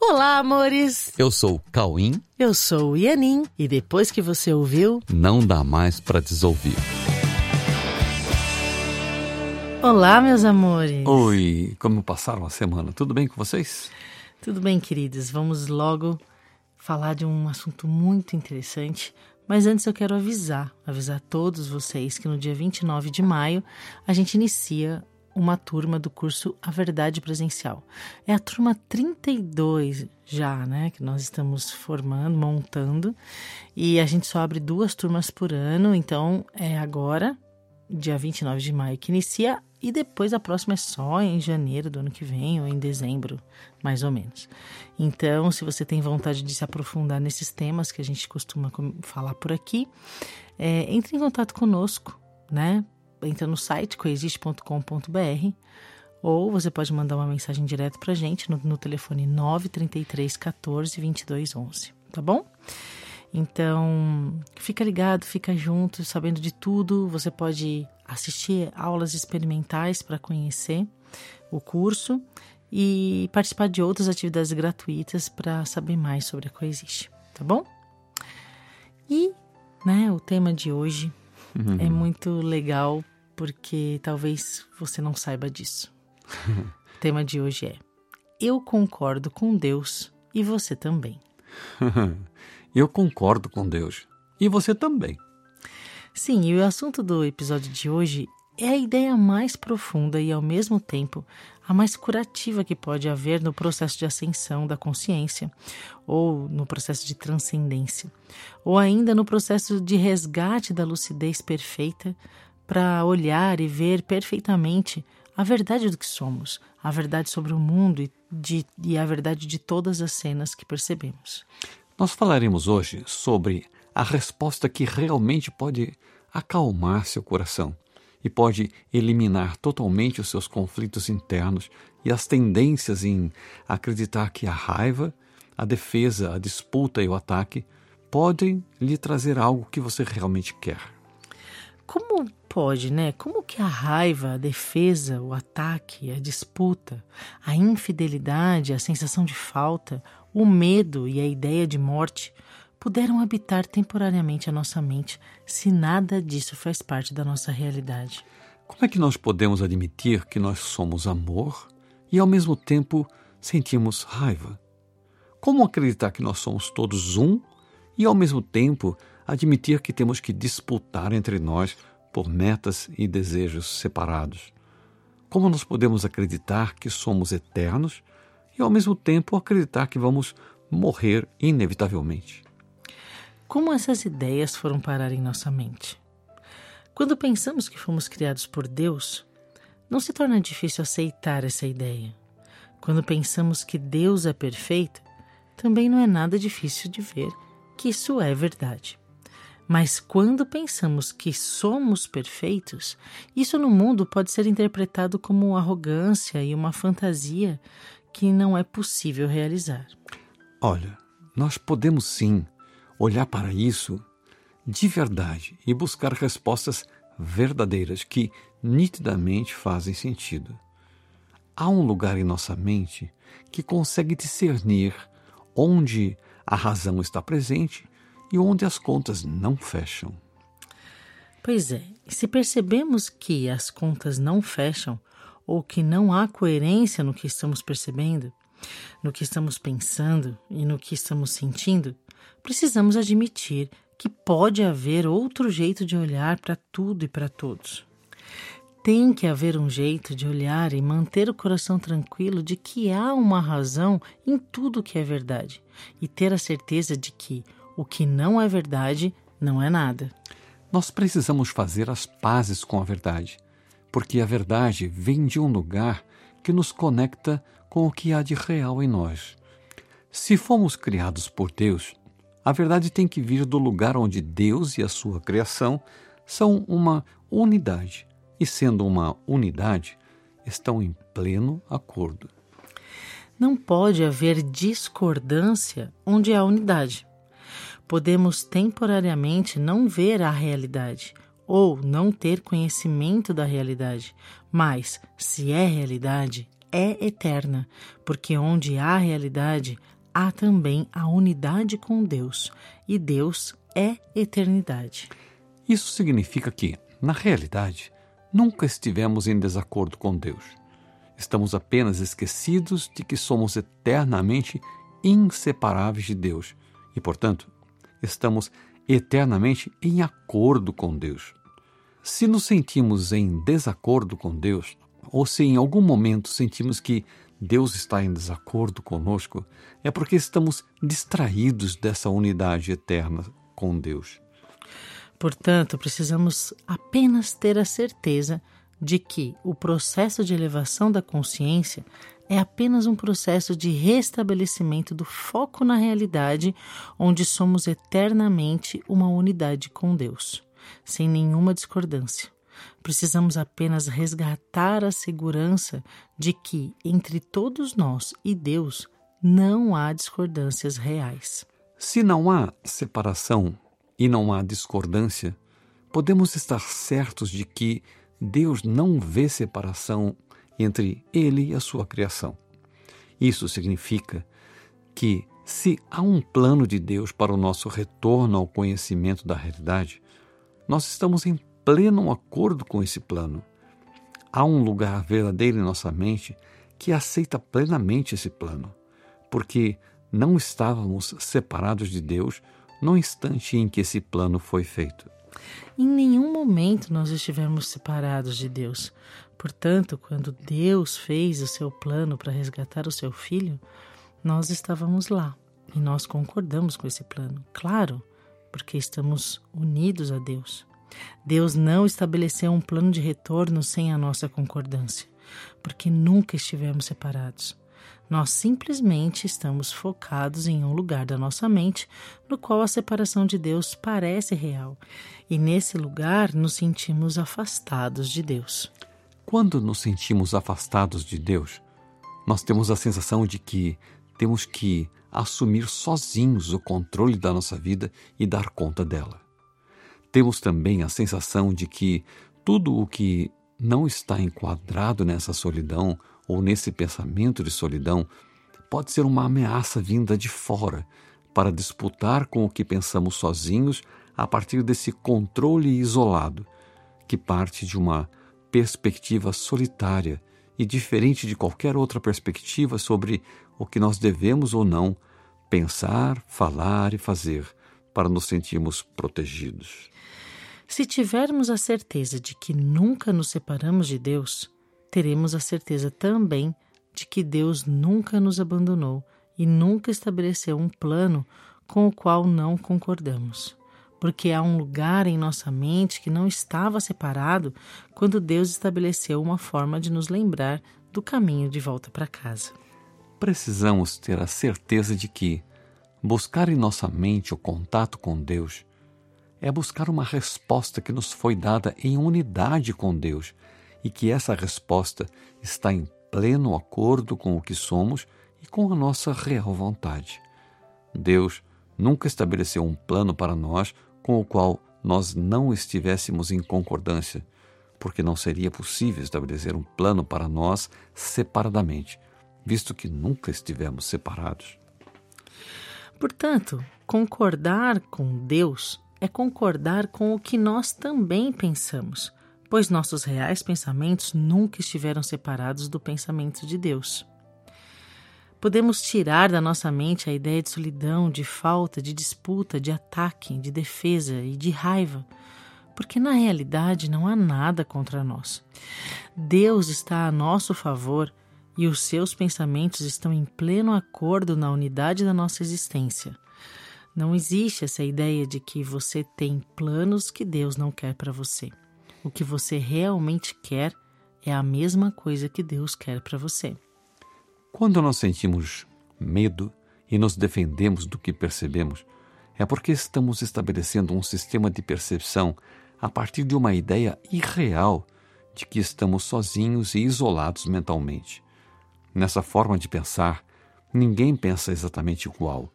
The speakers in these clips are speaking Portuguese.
Olá, amores! Eu sou o Cauim. Eu sou o Ianin. E depois que você ouviu, Não dá mais pra desouvir. Olá, meus amores! Oi, como passaram a semana? Tudo bem com vocês? Tudo bem, queridos? Vamos logo falar de um assunto muito interessante. Mas antes eu quero avisar, avisar todos vocês que no dia 29 de maio a gente inicia uma turma do curso A Verdade Presencial. É a turma 32 já, né, que nós estamos formando, montando, e a gente só abre duas turmas por ano, então é agora, dia 29 de maio, que inicia, e depois a próxima é só em janeiro do ano que vem ou em dezembro, mais ou menos. Então, se você tem vontade de se aprofundar nesses temas que a gente costuma falar por aqui, é, entre em contato conosco, né? Entra no site coexiste.com.br ou você pode mandar uma mensagem direto pra gente no, no telefone 933 14 22 11, tá bom? Então, fica ligado, fica junto, sabendo de tudo. Você pode assistir aulas experimentais para conhecer o curso e participar de outras atividades gratuitas para saber mais sobre a Coexiste, tá bom? E, né, o tema de hoje é muito legal porque talvez você não saiba disso. o tema de hoje é: Eu concordo com Deus e você também. Eu concordo com Deus. E você também. Sim, e o assunto do episódio de hoje é a ideia mais profunda e, ao mesmo tempo, a mais curativa que pode haver no processo de ascensão da consciência, ou no processo de transcendência, ou ainda no processo de resgate da lucidez perfeita para olhar e ver perfeitamente a verdade do que somos, a verdade sobre o mundo e, de, e a verdade de todas as cenas que percebemos. Nós falaremos hoje sobre a resposta que realmente pode acalmar seu coração e pode eliminar totalmente os seus conflitos internos e as tendências em acreditar que a raiva, a defesa, a disputa e o ataque podem lhe trazer algo que você realmente quer. Como pode, né? Como que a raiva, a defesa, o ataque, a disputa, a infidelidade, a sensação de falta, o medo e a ideia de morte puderam habitar temporariamente a nossa mente se nada disso faz parte da nossa realidade? Como é que nós podemos admitir que nós somos amor e ao mesmo tempo sentimos raiva? Como acreditar que nós somos todos um e ao mesmo tempo admitir que temos que disputar entre nós por metas e desejos separados? Como nós podemos acreditar que somos eternos e ao mesmo tempo acreditar que vamos morrer inevitavelmente? Como essas ideias foram parar em nossa mente? Quando pensamos que fomos criados por Deus, não se torna difícil aceitar essa ideia. Quando pensamos que Deus é perfeito, também não é nada difícil de ver que isso é verdade. Mas quando pensamos que somos perfeitos, isso no mundo pode ser interpretado como arrogância e uma fantasia que não é possível realizar. Olha, nós podemos sim olhar para isso de verdade e buscar respostas verdadeiras que nitidamente fazem sentido. Há um lugar em nossa mente que consegue discernir onde a razão está presente e onde as contas não fecham. Pois é, se percebemos que as contas não fecham ou que não há coerência no que estamos percebendo, no que estamos pensando e no que estamos sentindo, precisamos admitir que pode haver outro jeito de olhar para tudo e para todos. Tem que haver um jeito de olhar e manter o coração tranquilo de que há uma razão em tudo que é verdade e ter a certeza de que o que não é verdade não é nada. Nós precisamos fazer as pazes com a verdade, porque a verdade vem de um lugar que nos conecta com o que há de real em nós. Se fomos criados por Deus, a verdade tem que vir do lugar onde Deus e a sua criação são uma unidade, e sendo uma unidade, estão em pleno acordo. Não pode haver discordância onde há unidade. Podemos temporariamente não ver a realidade ou não ter conhecimento da realidade, mas se é realidade, é eterna, porque onde há realidade, há também a unidade com Deus, e Deus é eternidade. Isso significa que, na realidade, nunca estivemos em desacordo com Deus. Estamos apenas esquecidos de que somos eternamente inseparáveis de Deus e, portanto, estamos eternamente em acordo com Deus. Se nos sentimos em desacordo com Deus, ou se em algum momento sentimos que Deus está em desacordo conosco, é porque estamos distraídos dessa unidade eterna com Deus. Portanto, precisamos apenas ter a certeza de que o processo de elevação da consciência é apenas um processo de restabelecimento do foco na realidade, onde somos eternamente uma unidade com Deus, sem nenhuma discordância. Precisamos apenas resgatar a segurança de que, entre todos nós e Deus, não há discordâncias reais. Se não há separação e não há discordância, podemos estar certos de que Deus não vê separação entre Ele e a sua criação. Isso significa que, se há um plano de Deus para o nosso retorno ao conhecimento da realidade, nós estamos em pleno acordo com esse plano. Há um lugar verdadeiro em nossa mente que aceita plenamente esse plano, porque não estávamos separados de Deus no instante em que esse plano foi feito. Em nenhum momento nós estivemos separados de Deus. Portanto, quando Deus fez o seu plano para resgatar o seu filho, nós estávamos lá e nós concordamos com esse plano. Claro, porque estamos unidos a Deus. Deus não estabeleceu um plano de retorno sem a nossa concordância, porque nunca estivemos separados. Nós simplesmente estamos focados em um lugar da nossa mente no qual a separação de Deus parece real, e nesse lugar nos sentimos afastados de Deus. Quando nos sentimos afastados de Deus, nós temos a sensação de que temos que assumir sozinhos o controle da nossa vida e dar conta dela. Temos também a sensação de que tudo o que não está enquadrado nessa solidão ou nesse pensamento de solidão pode ser uma ameaça vinda de fora para disputar com o que pensamos sozinhos a partir desse controle isolado, que parte de uma perspectiva solitária e diferente de qualquer outra perspectiva sobre o que nós devemos ou não pensar, falar e fazer para nos sentirmos protegidos. Se tivermos a certeza de que nunca nos separamos de Deus, teremos a certeza também de que Deus nunca nos abandonou e nunca estabeleceu um plano com o qual não concordamos. Porque há um lugar em nossa mente que não estava separado quando Deus estabeleceu uma forma de nos lembrar do caminho de volta para casa. Precisamos ter a certeza de que buscar em nossa mente o contato com Deus é buscar uma resposta que nos foi dada em unidade com Deus e que essa resposta está em pleno acordo com o que somos e com a nossa real vontade. Deus nunca estabeleceu um plano para nós com o qual nós não estivéssemos em concordância, porque não seria possível estabelecer um plano para nós separadamente, visto que nunca estivemos separados. Portanto, concordar com Deus é concordar com o que nós também pensamos pois nossos reais pensamentos nunca estiveram separados do pensamento de Deus. Podemos tirar da nossa mente a ideia de solidão, de falta, de disputa, de ataque, de defesa e de raiva, porque na realidade não há nada contra nós. Deus está a nosso favor e os seus pensamentos estão em pleno acordo na unidade da nossa existência. Não existe essa ideia de que você tem planos que Deus não quer para você. O que você realmente quer é a mesma coisa que Deus quer para você. Quando nós sentimos medo e nos defendemos do que percebemos, é porque estamos estabelecendo um sistema de percepção a partir de uma ideia irreal de que estamos sozinhos e isolados mentalmente. Nessa forma de pensar, ninguém pensa exatamente igual.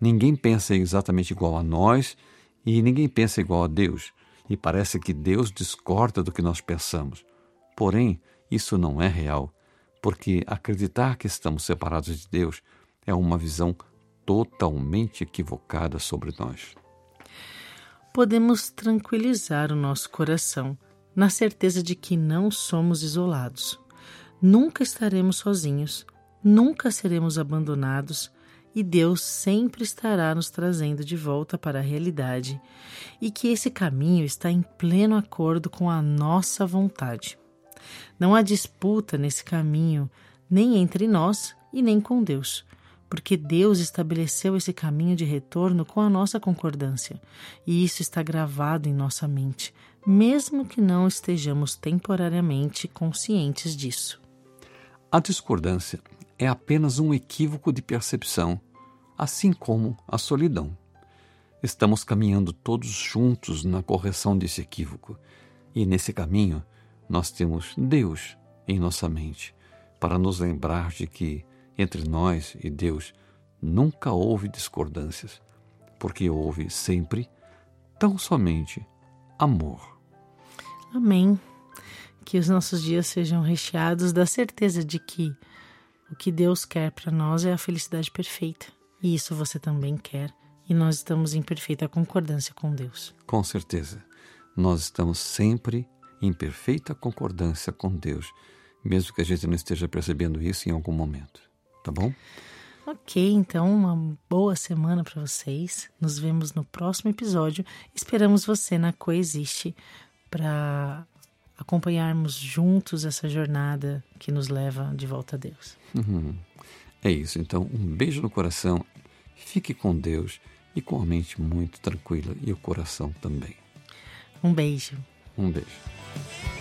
Ninguém pensa exatamente igual a nós e ninguém pensa igual a Deus e parece que Deus discorda do que nós pensamos. Porém, isso não é real, porque acreditar que estamos separados de Deus é uma visão totalmente equivocada sobre nós. Podemos tranquilizar o nosso coração na certeza de que não somos isolados. Nunca estaremos sozinhos, nunca seremos abandonados e Deus sempre estará nos trazendo de volta para a realidade e que esse caminho está em pleno acordo com a nossa vontade. Não há disputa nesse caminho, nem entre nós e nem com Deus, porque Deus estabeleceu esse caminho de retorno com a nossa concordância, e isso está gravado em nossa mente, mesmo que não estejamos temporariamente conscientes disso. A discordância é apenas um equívoco de percepção, assim como a solidão. Estamos caminhando todos juntos na correção desse equívoco, e nesse caminho nós temos Deus em nossa mente para nos lembrar de que entre nós e Deus nunca houve discordâncias, porque houve sempre tão somente amor. Amém. Que os nossos dias sejam recheados da certeza de que o que Deus quer para nós é a felicidade perfeita. E isso você também quer. E nós estamos em perfeita concordância com Deus. Com certeza. Nós estamos sempre em perfeita concordância com Deus, mesmo que a gente não esteja percebendo isso em algum momento. Tá bom? Ok, então uma boa semana para vocês. Nos vemos no próximo episódio. Esperamos você na Coexiste para acompanharmos juntos essa jornada que nos leva de volta a Deus. Uhum. É isso. Então, um beijo no coração. Fique com Deus e com a mente muito tranquila e o coração também. Um beijo. Um beijo.